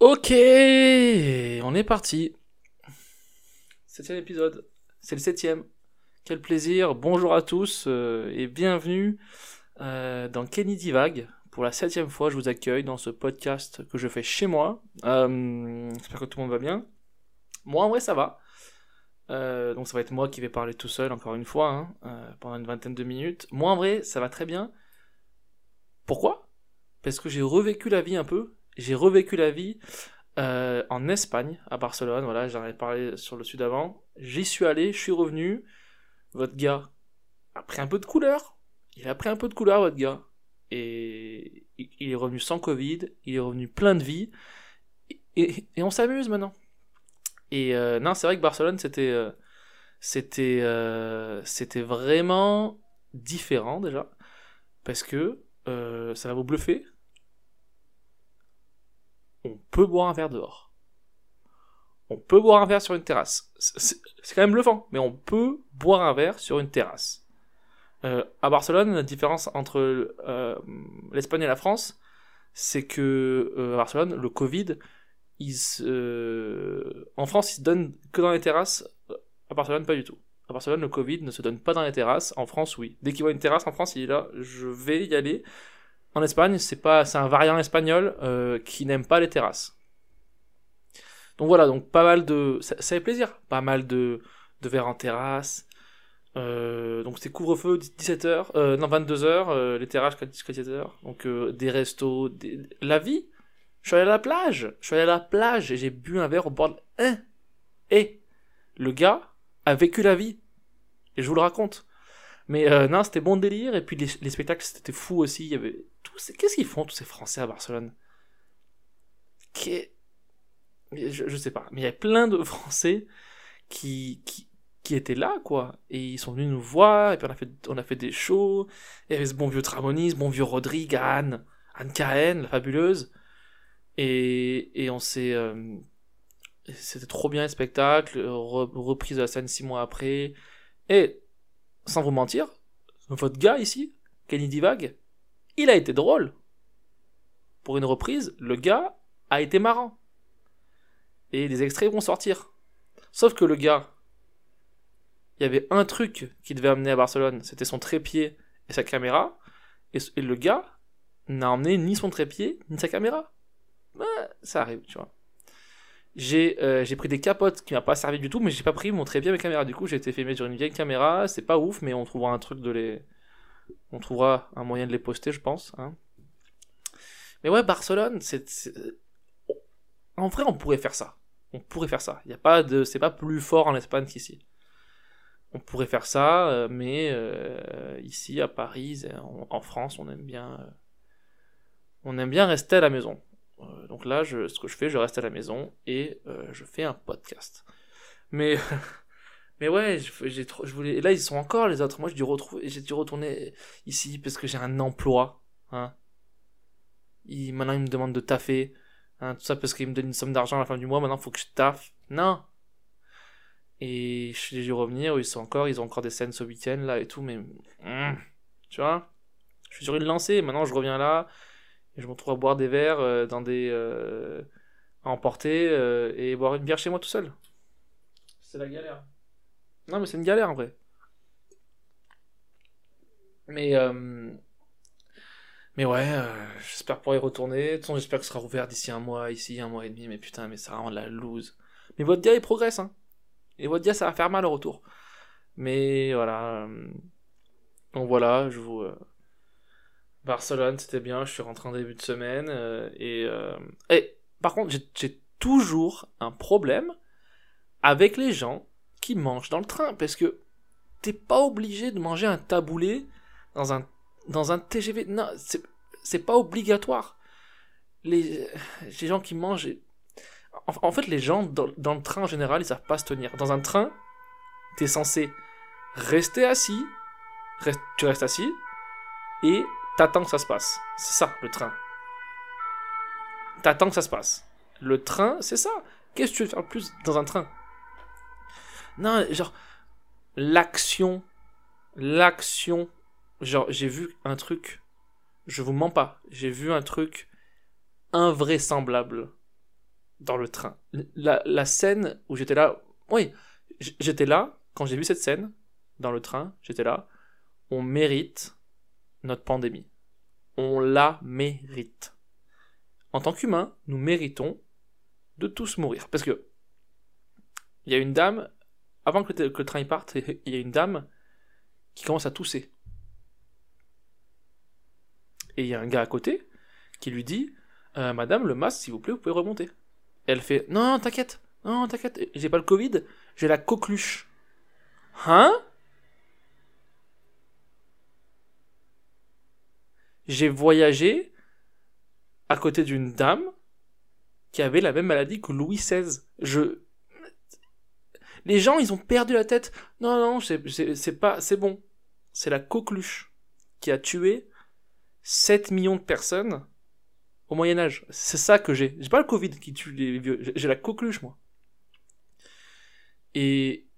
Ok, on est parti. Septième épisode. C'est le septième. Quel plaisir. Bonjour à tous euh, et bienvenue euh, dans Kenny Divague. Pour la septième fois, je vous accueille dans ce podcast que je fais chez moi. Euh, J'espère que tout le monde va bien. Moi, en vrai, ça va. Donc ça va être moi qui vais parler tout seul, encore une fois, hein, pendant une vingtaine de minutes. Moi, en vrai, ça va très bien. Pourquoi? Parce que j'ai revécu la vie un peu. J'ai revécu la vie euh, en Espagne, à Barcelone. Voilà, j'en avais parlé sur le sud avant. J'y suis allé, je suis revenu. Votre gars a pris un peu de couleur. Il a pris un peu de couleur, votre gars. Et il est revenu sans Covid. Il est revenu plein de vie. Et, on s'amuse maintenant. Et euh, non, c'est vrai que Barcelone, c'était, euh, c'était, c'était vraiment différent déjà, parce que ça va vous bluffer. On peut boire un verre dehors. On peut boire un verre sur une terrasse. C'est- quand même bluffant, mais on peut boire un verre sur une terrasse. Euh, à Barcelone, la différence entre euh, l'Espagne et la France, c'est que euh, à Barcelone, le Covid, en France, il se donne que dans les terrasses. À Barcelone, pas du tout. À Barcelone, le Covid ne se donne pas dans les terrasses. En France, oui. Dès qu'il voit une terrasse en France, il est là, je vais y aller. En Espagne, c'est pas, c'est un variant espagnol euh, qui n'aime pas les terrasses. Donc voilà, donc pas mal de, ça, fait plaisir, pas mal de, de verres en terrasse. Euh, donc c'est couvre-feu 17h, euh, non 22h, les terrasses jusqu'à 17h. Donc euh, des restos, des... la vie. Je suis allé à la plage, je suis allé à la plage et j'ai bu un verre au bord de... Hein? Et le gars a vécu la vie. Et je vous le raconte. Mais euh, non, c'était bon délire. Et puis les, les spectacles, c'était fou aussi. Il y avait. Qu'est-ce qu'ils font tous ces Français à Barcelone? Je, je sais pas. Mais il y a plein de Français qui, qui, qui étaient là, quoi. Et ils sont venus nous voir. Et puis on a fait, on a fait des shows. Il y avait ce bon vieux Tramonis, bon vieux Rodrigue, Anne, Anne Cahen, la fabuleuse. Et, et on s'est. euh, c'était trop bien le spectacle. re- reprise de la scène six mois après. Et, sans vous mentir, votre gars ici, Kenny Divag, il a été drôle. Pour une reprise, le gars a été marrant. Et les extraits vont sortir. Sauf que le gars, il y avait un truc qu'il devait amener à Barcelone, c'était son trépied et sa caméra. Et, le gars n'a emmené ni son trépied ni sa caméra. Ouais, ça arrive, tu vois. J'ai euh, j'ai pris des capotes qui m'a pas servi du tout, mais j'ai pas pris mon trépied mes caméras. Du coup, j'ai été filmé sur une vieille caméra. C'est pas ouf, mais on trouvera un truc de les. On trouvera un moyen de les poster, je pense. hein. Mais ouais, Barcelone, c'est. En vrai, on pourrait faire ça. On pourrait faire ça. Y a pas de. C'est pas plus fort en Espagne qu'ici. On pourrait faire ça, euh, mais euh, ici à Paris, en, France, on aime bien. On aime bien rester à la maison. Euh, donc là, je, ce que je fais, je reste à la maison et euh, je fais un podcast. Mais, mais ouais, j'ai trop, je voulais. Et là, ils sont encore les autres. Moi, j'ai dû retrouver, j'ai dû retourner ici parce que j'ai un emploi. Hein. Ils- maintenant, ils me demandent de taffer. Hein, tout ça parce qu'ils me donnent une somme d'argent à la fin du mois. Maintenant, il faut que je taffe. Non. Et je j'ai dû revenir. Ils sont encore, ils ont encore des scènes ce week-end là et tout. Mais hum, tu vois, je suis sur une lancée. Maintenant, je reviens là. Et je me retrouve à boire des verres euh, dans des. euh, à emporter euh, et boire une bière chez moi tout seul. C'est la galère. Non, mais c'est une galère en vrai. Mais. euh, Mais ouais, euh, j'espère pouvoir y retourner. De toute façon, j'espère que ce sera ouvert d'ici un mois, ici, un mois et demi. Mais putain, mais ça rend la loose. Mais votre gars, il progresse, hein. Et votre gars, ça va faire mal au retour. Mais voilà. Donc voilà, je vous. euh, Barcelone, c'était bien. Je suis rentré en début de semaine. euh, et, euh, et par contre, j'ai- toujours un problème avec les gens qui mangent dans le train. Parce que t'es pas obligé de manger un taboulé dans un, dans un TGV. Non, c'est pas obligatoire. Les, les gens qui mangent. En, en fait, les gens dans, le train en général, ils savent pas se tenir. Dans un train, t'es censé rester assis. reste- tu restes assis. Et t'attends que ça se passe. C'est ça, le train. T'attends que ça se passe. Le train, c'est ça. Qu'est-ce que tu veux faire plus dans un train? Non, genre, l'action, l'action. Genre, j'ai vu un truc, je vous mens pas, j'ai vu un truc invraisemblable dans le train. La, la scène où j'étais là, oui, j'étais là quand j'ai vu cette scène dans le train, j'étais là. On mérite notre pandémie. On la mérite. En tant qu'humain, nous méritons de tous mourir. Parce que il y a une dame, avant que le, train parte, il y a une dame qui commence à tousser. Et il y a un gars à côté qui lui dit euh, Madame, le masque, s'il vous plaît, vous pouvez remonter. Elle fait Non, t'inquiète, non, t'inquiète, j'ai pas le Covid, j'ai la coqueluche. Hein? J'ai voyagé à côté d'une dame qui avait la même maladie que Louis XVI. Je. Les gens, ils ont perdu la tête. Non, non, c'est pas. C'est bon. C'est la coqueluche qui a tué 7 millions de personnes au Moyen-Âge. C'est ça que j'ai. J'ai pas le Covid qui tue les vieux. J'ai la coqueluche, moi. Et.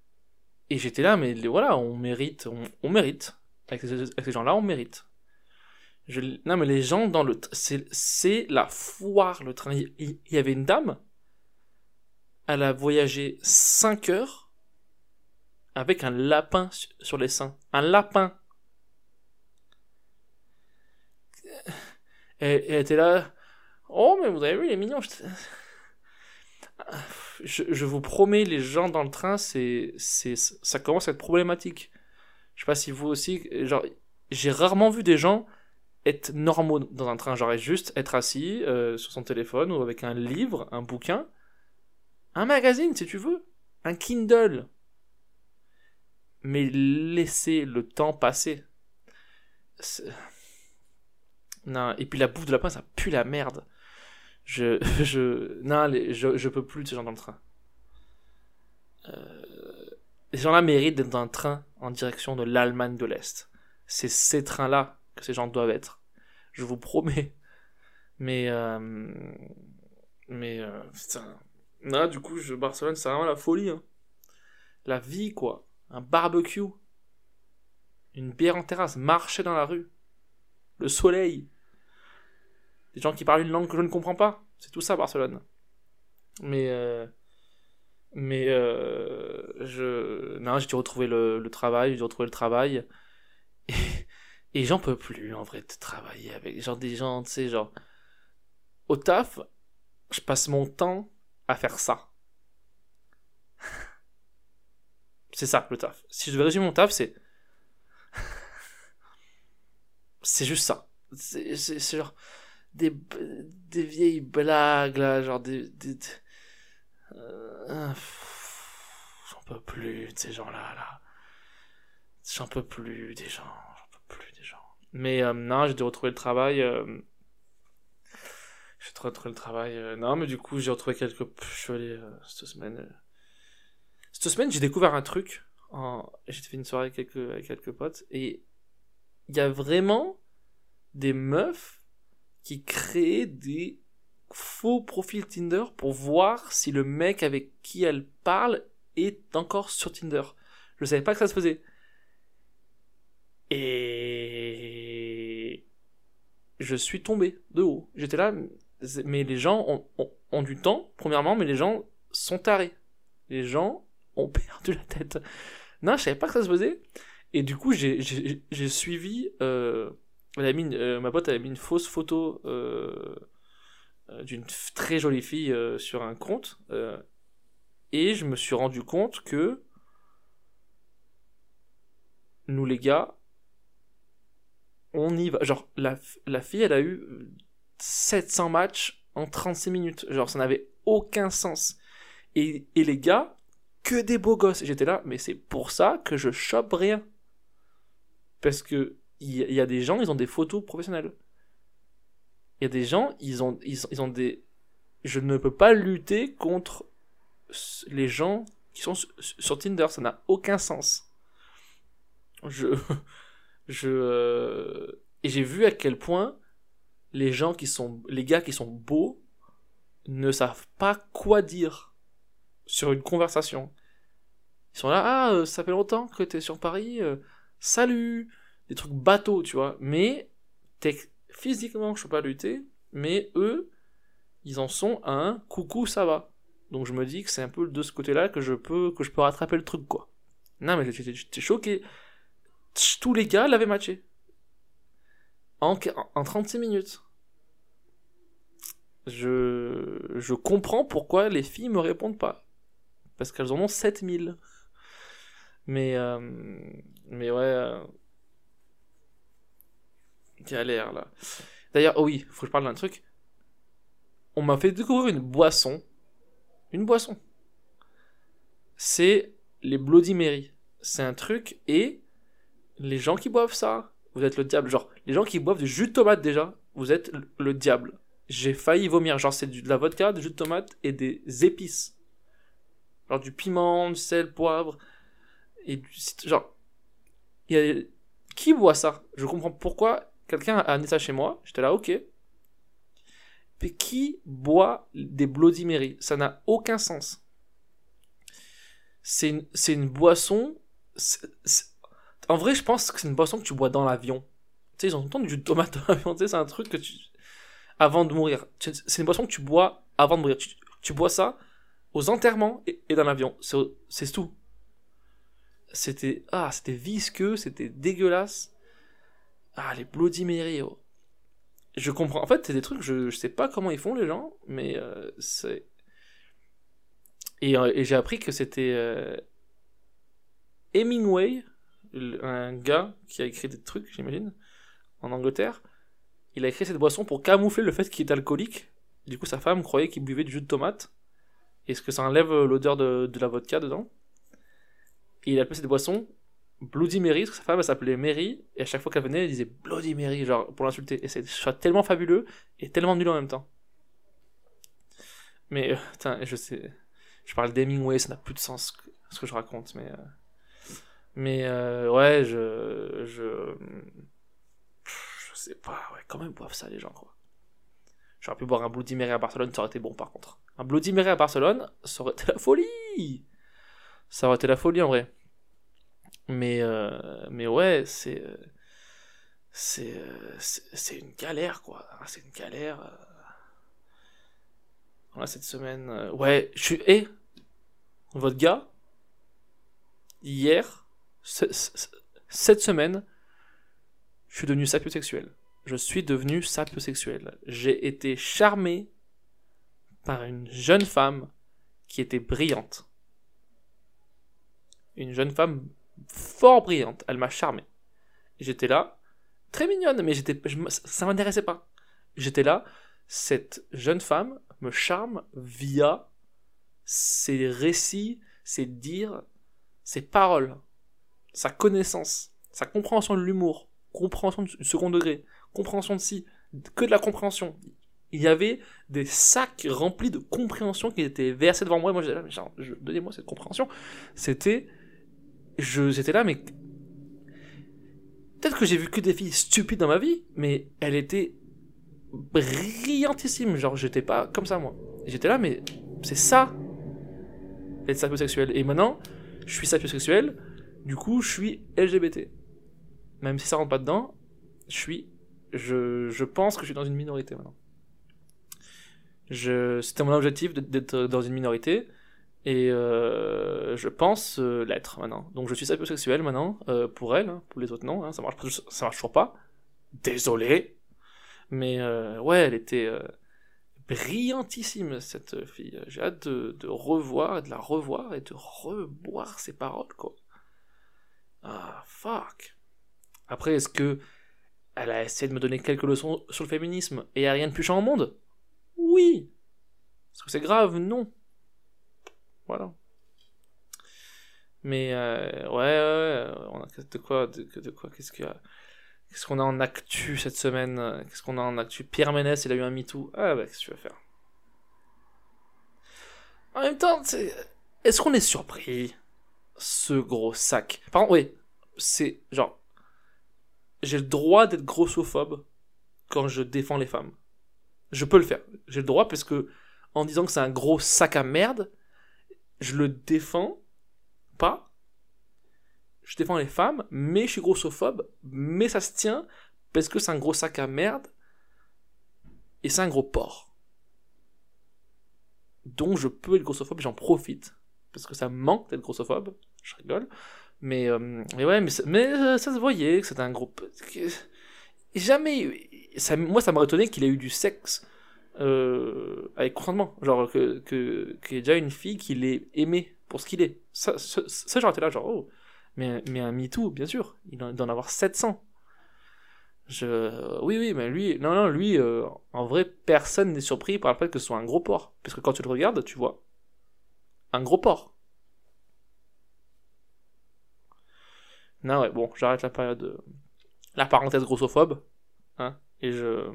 Et j'étais là, mais voilà, on mérite. On, mérite. Avec ces, gens-là, on mérite. Je, non, mais les gens dans le. C'est la foire, le train. Il, y avait une dame. Elle a voyagé 5 heures avec un lapin sur les seins. Un lapin. Et, elle était là. Oh, mais vous avez vu, il est mignon. Je, vous promets, les gens dans le train, c'est, c'est, ça commence à être problématique. Je sais pas si vous aussi, genre, j'ai rarement vu des gens être normaux dans un train, genre juste être assis euh, sur son téléphone ou avec un livre, un bouquin, un magazine si tu veux, un Kindle. Mais laisser le temps passer. Non, et puis la bouffe de lapin, ça pue la merde. Je, je, non, je, je peux plus de ces gens dans le train. Euh, ces gens-là méritent d'être dans un train en direction de l'Allemagne de l'Est. C'est ces trains-là ces gens doivent être. Je vous promets. Mais, euh, mais, euh, putain. Non, du coup, Barcelone, c'est vraiment la folie. Hein. La vie, quoi. Un barbecue. Une bière en terrasse. Marcher dans la rue. Le soleil des gens qui parlent une langue que je ne comprends pas. C'est tout ça, Barcelone. Mais. Euh, mais. Euh, je. Non, j'ai dû retrouver le, travail, j'ai dû retrouver le travail. Et, et j'en peux plus, en vrai, de travailler avec genre des gens, tu sais, genre. Au taf, je passe mon temps à faire ça. c'est ça, le taf. Si je devais résumer mon taf, c'est. c'est juste ça. C'est genre des, des vieilles blagues, là, genre des. des, euh, j'en peux plus de ces gens-là, là. J'en peux plus des gens, j'en peux plus des gens. Mais euh, non, j'ai dû retrouver le travail. Euh... J'ai retrouvé le travail. Euh, non, mais du coup, j'ai retrouvé quelques. Je suis allé euh, cette semaine. Cette semaine, j'ai découvert un truc. J'ai fait une soirée avec quelques, avec quelques potes. Et il y a vraiment des meufs qui crée des faux profils Tinder pour voir si le mec avec qui elle parle est encore sur Tinder. Je savais pas que ça se faisait. Et je suis tombé de haut. J'étais là, mais les gens ont, du temps, premièrement, mais les gens sont tarés. Les gens ont perdu la tête. Non, je savais pas que ça se faisait. Et du coup, j'ai suivi euh, euh, ma pote avait mis une fausse photo euh, d'une très jolie fille sur un compte. et je me suis rendu compte que nous les gars, on y va. Genre, la, la fille, elle a eu 700 matchs en 36 minutes. Genre, ça n'avait aucun sens. Et, et les gars, que des beaux gosses. J'étais là, mais c'est pour ça que je chope rien. Parce que il y, a des gens, ils ont des photos professionnelles. Il y a des gens, ils ont, ils, ont des. Je ne peux pas lutter contre les gens qui sont sur Tinder, ça n'a aucun sens. Je. Je. Euh, et j'ai vu à quel point les gens qui sont. Les gars qui sont beaux ne savent pas quoi dire sur une conversation. Ils sont là, ah, euh, ça fait longtemps que tu es sur Paris, euh, salut, des trucs bateaux, tu vois. Mais physiquement, je peux pas lutter. Mais eux, ils en sont à un coucou, ça va. Donc je me dis que c'est un peu de ce côté-là que je peux que je peux rattraper le truc quoi. Non mais j'étais choqué. Tous les gars l'avaient matché. En, en 36 minutes. Je, je comprends pourquoi les filles me répondent pas. Parce qu'elles en ont 7000. Mais, euh, mais ouais. Euh, galère là. D'ailleurs, oh oui, faut que je parle d'un truc. On m'a fait découvrir une boisson. Une boisson. C'est les Bloody Mary. C'est un truc et les gens qui boivent ça, vous êtes le diable. Genre, les gens qui boivent du jus de tomate déjà, vous êtes le diable. J'ai failli vomir. Genre, c'est de la vodka, du jus de tomate et des épices. Genre du piment, du sel, poivre. Et du, genre, y a, qui boit ça? Je comprends pourquoi quelqu'un a amené ça chez moi. J'étais là, ok. Mais qui boit des Bloody Mary? Ça n'a aucun sens. C'est une, une, boisson. En vrai, je pense que c'est une boisson que tu bois dans l'avion. Tu sais, ils ont temps du tomate dans l'avion. Tu sais, c'est un truc que tu. Avant de mourir. C'est une boisson que tu bois avant de mourir. Tu, bois ça aux enterrements et, dans l'avion. C'est tout. C'était. Ah, c'était visqueux, c'était dégueulasse. Ah, les Bloody Mary, oh. Je comprends. En fait, c'est des trucs, je, je sais pas comment ils font les gens, mais euh, c'est. Et, euh, et j'ai appris que c'était euh, Hemingway, un gars qui a écrit des trucs, j'imagine, en Angleterre. Il a écrit cette boisson pour camoufler le fait qu'il est alcoolique. Du coup, sa femme croyait qu'il buvait du jus de tomate. Est-ce que ça enlève l'odeur de, la vodka dedans Et il a appelé cette boisson Bloody Mary, parce que sa femme s'appelait Mary, et à chaque fois qu'elle venait, elle disait Bloody Mary, genre pour l'insulter. Et c'est tellement fabuleux et tellement nul en même temps. Mais, euh, je sais. Je parle d'Hemingway, ça n'a plus de sens ce que je raconte, mais. Euh, mais, euh, ouais, je. Je. Je sais pas, ouais, comment ils boivent ça, les gens, quoi. J'aurais pu boire un Bloody Mary à Barcelone, ça aurait été bon par contre. Un Bloody Mary à Barcelone, ça aurait été la folie Ça aurait été la folie en vrai. Mais, euh, mais ouais, c'est. Euh, c'est, euh, c'est une galère, quoi. Ah, c'est une galère. Voilà, cette semaine. Ouais, je suis. Et votre gars, hier, cette semaine, je suis devenu sapiosexuel. Je suis devenu sapiosexuel. J'ai été charmé par une jeune femme qui était brillante. Une jeune femme fort brillante. Elle m'a charmé. J'étais là, très mignonne, mais j'étais, ça m'intéressait pas. J'étais là, cette jeune femme me charme via ses récits, ses dires, ses paroles, sa connaissance, sa compréhension de l'humour, compréhension du second degré, compréhension de si, que de la compréhension. Il y avait des sacs remplis de compréhension qui étaient versés devant moi. Et moi, j'étais là, mais donnez-moi cette compréhension. C'était je j'étais là mais peut-être que j'ai vu que des filles stupides dans ma vie mais elle était brillantissime genre j'étais pas comme ça moi j'étais là mais c'est ça être sapiosexuel et maintenant je suis sapiosexuel du coup je suis LGBT même si ça rentre pas dedans je suis je, je pense que je suis dans une minorité maintenant c'était mon objectif d'être dans une minorité et euh, je pense euh, l'être maintenant. Donc je suis sapiosexuel maintenant, euh, pour elle, hein, pour les autres non, hein, ça, marche, marche toujours pas. Désolé. Mais ouais, elle était brillantissime cette fille. J'ai hâte de, de, revoir, de la revoir et de reboire ses paroles, quoi. Ah, fuck. Après, est-ce que elle a essayé de me donner quelques leçons sur le féminisme et il a rien de plus chiant au monde? Oui. Est-ce que c'est grave? Non. Voilà. Mais euh, ouais, ouais, de quoi, de, de quoi, qu'est-ce qu'il y a? Qu'est-ce qu'on a en actu cette semaine? Qu'est-ce qu'on a en actu? Pierre Ménès, il a eu un MeToo. Ah bah, qu'est-ce que tu vas faire? En même temps, est-ce qu'on est surpris? Ce gros sac. Par contre, oui, c'est genre. J'ai le droit d'être grossophobe quand je défends les femmes. Je peux le faire. J'ai le droit parce que, en disant que c'est un gros sac à merde, je le défends pas. Je défends les femmes, mais je suis grossophobe, mais ça se tient parce que c'est un gros sac à merde et c'est un gros porc. donc je peux être grossophobe, j'en profite. Parce que ça manque d'être grossophobe, je rigole. Mais, euh, mais ouais, mais, euh, ça se voyait que c'était un groupe. Jamais. Ça, moi, ça m'aurait étonné qu'il ait eu du sexe euh, avec consentement. Genre, que, que, qu'il y ait déjà une fille qui l'ait aimé pour ce qu'il est. Ça, ça, ça là, genre, oh. Mais, mais un MeToo, bien sûr. Il doit en avoir 700. Je... Oui, oui, mais lui, non, non, lui, en vrai, personne n'est surpris par le fait que ce soit un gros porc. Parce que quand tu le regardes, tu vois un gros porc. Non, ouais, bon, j'arrête la période. Euh, la parenthèse grossophobe. Hein, et je.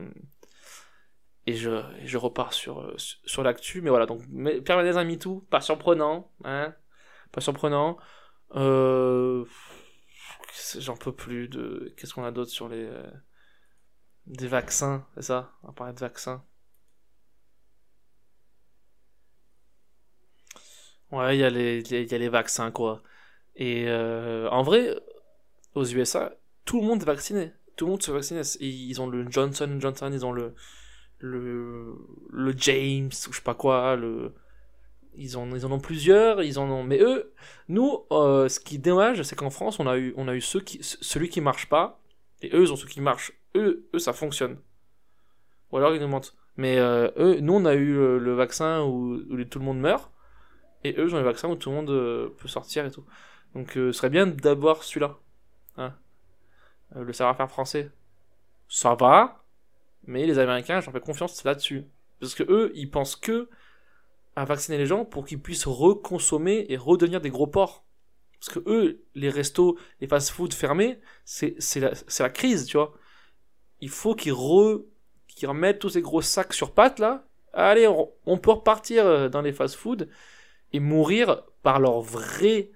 Et je, je repars sur, euh, sur l'actu. Mais voilà, donc, Ménez, un MeToo, pas surprenant. Hein, pas surprenant. Euh j'en peux plus de. Qu'est-ce qu'on a d'autre sur les. Euh, des vaccins, c'est ça On parler de vaccins. Ouais, il y, a les, y a les vaccins, quoi. Et en vrai, aux USA, tout le monde est vacciné. Tout le monde se vaccine. Ils ont le Johnson Johnson, ils ont le. Le, James, ou je sais pas quoi, ils en, ils en ont plusieurs, ils en ont. Mais eux, nous, euh, ce qui est dommage, c'est qu'en France, on a eu, on a eu qui, celui qui marche pas, et eux, ils ont ceux qui marchent. Eux, eux, ça fonctionne. Ou alors ils nous mentent. Mais euh, eux, nous, on a eu euh, le, vaccin où, tout le monde meurt, et eux, ils ont le vaccin où tout le monde peut sortir et tout. Donc, ce serait bien d'avoir celui-là. Hein. le savoir-faire français, ça va, mais les Américains, j'en fais confiance là-dessus. Parce que eux, ils pensent que à vacciner les gens pour qu'ils puissent reconsommer et redevenir des gros porcs. Parce que eux, les restos, les fast-food fermés, c'est la, la crise, tu vois. Il faut qu'ils re, remettent tous ces gros sacs sur pattes, là. Allez, on, peut repartir euh, dans les fast-food et mourir par leur vrai,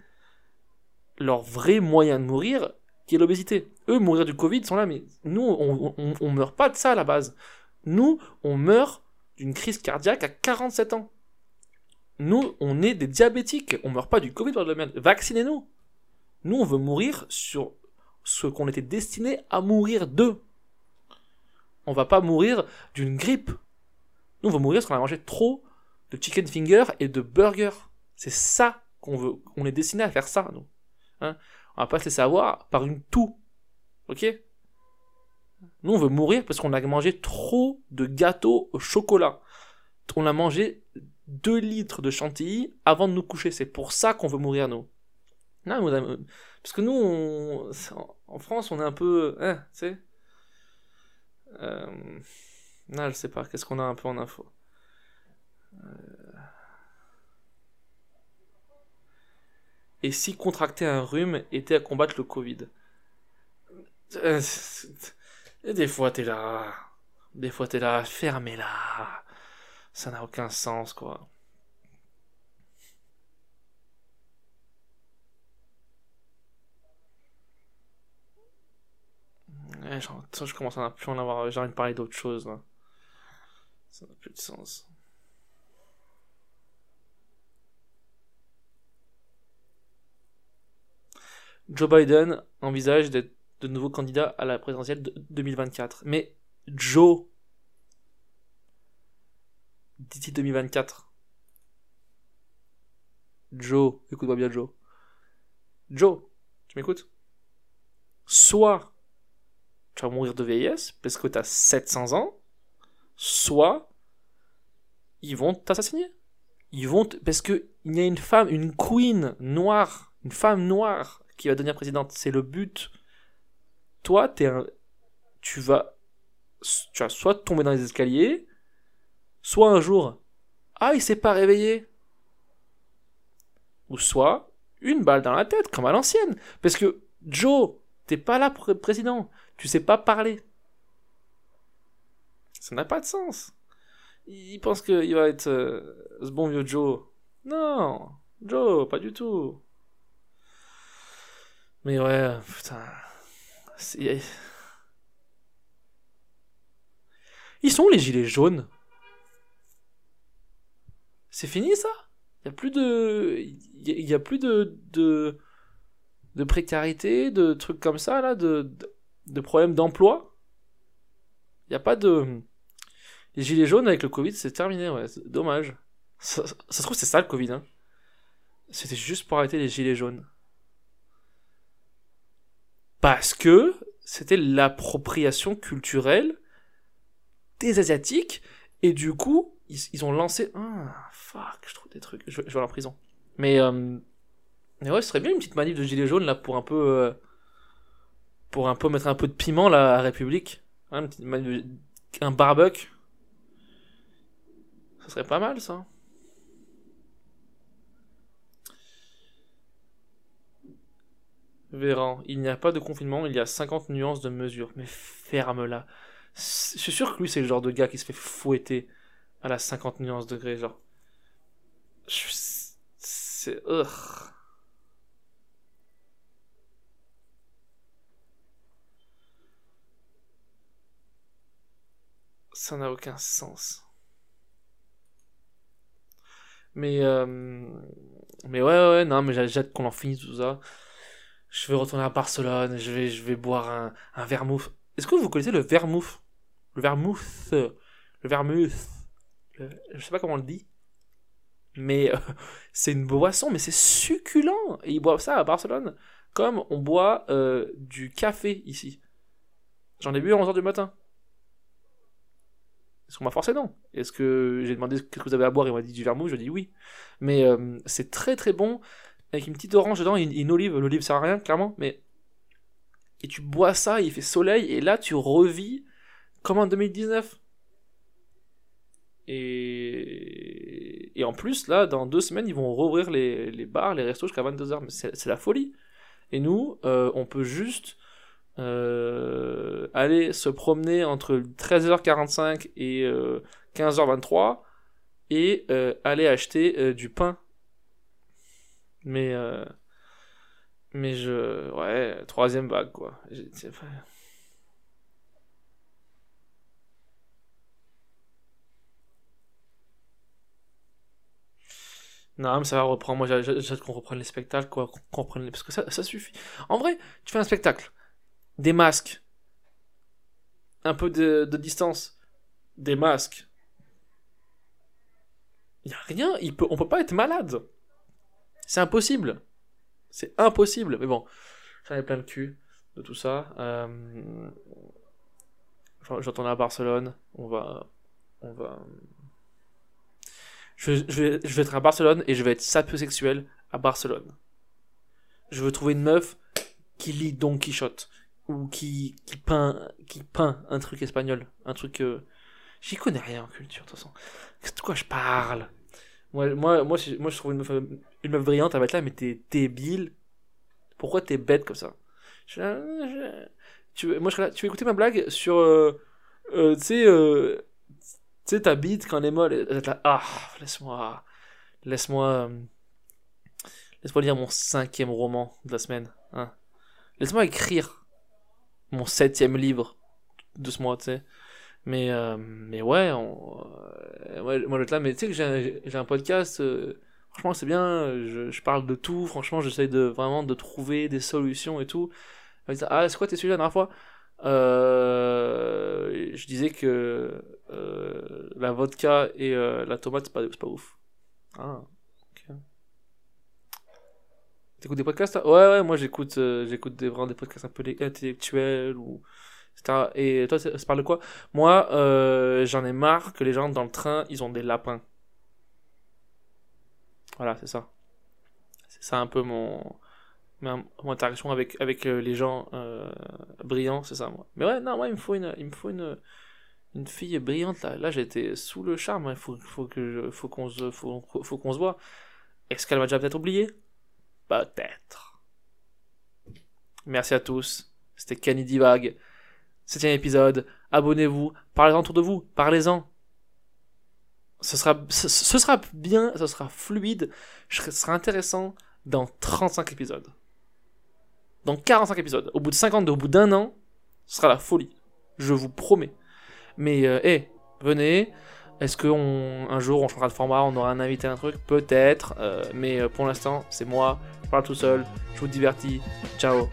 leur vrai moyen de mourir, qui est l'obésité. Eux, mourir du Covid, sont là, mais nous, on, on, meurt pas de ça à la base. Nous, on meurt d'une crise cardiaque à 47 ans. Nous, on est des diabétiques. On meurt pas du Covid par Vaccinez-nous. Nous, on veut mourir sur ce qu'on était destiné à mourir de. On va pas mourir d'une grippe. Nous, on veut mourir parce qu'on a mangé trop de chicken finger et de burger. C'est ça qu'on veut. On est destiné à faire ça, nous. Hein on va pas se laisser avoir par une toux. Ok? Nous, on veut mourir parce qu'on a mangé trop de gâteaux au chocolat. On a mangé 2 litres de chantilly avant de nous coucher. C'est pour ça qu'on veut mourir, nous. Non, parce que nous, en France, on est un peu. Hein, tu sais? Euh, non, je sais pas. Qu'est-ce qu'on a un peu en info? Euh, Et si contracter un rhume était à combattre le Covid? Euh, des fois, t'es là. Des fois, t'es là. Fermez-la. Ça n'a aucun sens, quoi. je commence à plus en avoir. J'ai envie de parler d'autre chose. Ça n'a plus de sens. Joe Biden envisage d'être de nouveau candidat à la présidentielle de 2024. Mais Joe d'ici 2024. Joe, écoute-moi bien Joe. Joe, tu m'écoutes? Soit tu vas mourir de vieillesse parce que tu as 700 ans, soit ils vont t'assassiner. Ils vont parce que il y a une femme, une queen noire, une femme noire qui va devenir présidente. C'est le but. Toi, es un... tu vas, tu vas soit tomber dans les escaliers, Soit un jour, ah, il s'est pas réveillé. Ou soit, une balle dans la tête, comme à l'ancienne. Parce que, Joe, t'es pas là pour être président. Tu sais pas parler. Ça n'a pas de sens. Il pense qu'il va être euh, ce bon vieux Joe. Non, Joe, pas du tout. Mais ouais, putain. Ils sont les gilets jaunes? C'est fini ça? Il a plus de il y, a plus de, de de précarité, de trucs comme ça là, de de, problèmes d'emploi? Il a pas de les gilets jaunes avec le Covid, c'est terminé, ouais, dommage. Ça, ça se trouve, c'est ça le Covid. Hein. C'était juste pour arrêter les gilets jaunes. Parce que c'était l'appropriation culturelle des Asiatiques. Et du coup, ils, ont lancé. Ah, fuck, je trouve des trucs. Je, vais aller en prison. Mais, euh, mais ouais, ce serait bien une petite manif de gilets jaunes là pour un peu. Euh, pour un peu mettre un peu de piment là à République. Un barbecue. Ça serait pas mal ça. Il n'y a pas de confinement, il y a 50 nuances de mesures. Mais ferme-la. Je suis sûr que lui, c'est le genre de gars qui se fait fouetter à la 50 nuances degrés, genre. C'est. Ça n'a aucun sens. Mais, euh... mais ouais, ouais, non, mais j'ai hâte qu'on en finisse tout ça. Je vais retourner à Barcelone, je vais, je vais boire un, un vermouth. Est-ce que vous connaissez le vermouth? Le vermouth. Le vermouth. je sais pas comment on le dit. Mais euh, c'est une boisson, mais c'est succulent. Et ils boivent ça à Barcelone. Comme on boit euh, du café ici. J'en ai bu à 11h du matin. Est-ce qu'on m'a forcé? Non. Est-ce que j'ai demandé ce que vous avez à boire? Et on m'a dit du vermouth Je dis oui. Mais euh, c'est très très bon avec une petite orange dedans et une, olive. L'olive sert à rien, clairement, mais. Et tu bois ça, il fait soleil, et là tu revis comme en 2019. Et, et en plus, là, dans deux semaines, ils vont rouvrir les, bars, les restos jusqu'à 22h. Mais c'est la folie. Et nous, euh, on peut juste euh, aller se promener entre 13h45 et 15h23 euh, et aller acheter du pain mais, euh, mais je. Ouais, troisième vague, quoi. Non, mais ça va reprendre. Moi, j'ai qu'on reprenne les spectacles, quoi. Qu'on reprenne les... Parce que ça, ça suffit. En vrai, tu fais un spectacle. Des masques. Un peu de, distance. Des masques. Il a rien. Il peut, on peut pas être malade. C'est impossible. C'est impossible. Mais bon, j'en ai plein le cul de tout ça. Euh... J'entends à Barcelone. On va. On va. Je, vais, je vais être à Barcelone et je vais être sapiosexuel à Barcelone. Je veux trouver une meuf qui lit Don Quichotte ou qui, qui peint qui peint un truc espagnol, un truc euh... j'y connais rien en culture de toute façon. De quoi je parle? Moi, moi, moi, je, moi, je trouve une meuf, une meuf brillante, elle va être là, mais t'es débile. Pourquoi t'es bête comme ça? Je, tu, moi, je, tu veux écouter ma blague sur. Euh, euh, tu sais, euh, ta bite quand elle est molle, elle est là. Ah, laisse-moi. Laisse-moi. Laisse-moi lire mon cinquième roman de la semaine. Hein. Laisse-moi écrire mon septième livre de ce mois, tu sais. Mais, euh, mais ouais, on, euh, moi là, mais tu sais que j'ai un podcast, euh, franchement c'est bien, je, je, parle de tout, franchement j'essaye de vraiment de trouver des solutions et tout. Ah, c'est quoi tes sujets la dernière fois? Je disais que la vodka et la tomate c'est pas, pas ouf. Ah, ok. T'écoutes des podcasts Ouais, ouais, moi j'écoute j'écoute des, vraiment des podcasts un peu intellectuels ou et toi, ça, parle de quoi? Moi, euh, j'en ai marre que les gens dans le train, ils ont des lapins. Voilà, c'est ça. C'est ça un peu mon, interaction avec, avec euh, les gens euh, brillants, c'est ça, moi. Mais ouais, non, moi, il me faut une, il me faut une, une fille brillante, là. Là, j'étais sous le charme, il hein. faut, faut, que faut qu'on se, faut, faut qu'on se voit. Est-ce qu'elle m'a déjà peut-être oublié? Peut-être. Merci à tous. C'était Kenny Divag septième épisode. Abonnez-vous, parlez-en autour de vous, parlez-en. Ce sera, bien, ce sera fluide, ce sera intéressant dans 35 épisodes. Dans 45 épisodes. Au bout de 52, au bout d'un an, ce sera la folie. Je vous promets. Mais, euh, hé, venez. Est-ce qu'un jour on changera de format, on aura un invité, un truc? Peut-être. Euh, mais euh, pour l'instant, c'est moi. Je parle tout seul. Je vous divertis. Ciao.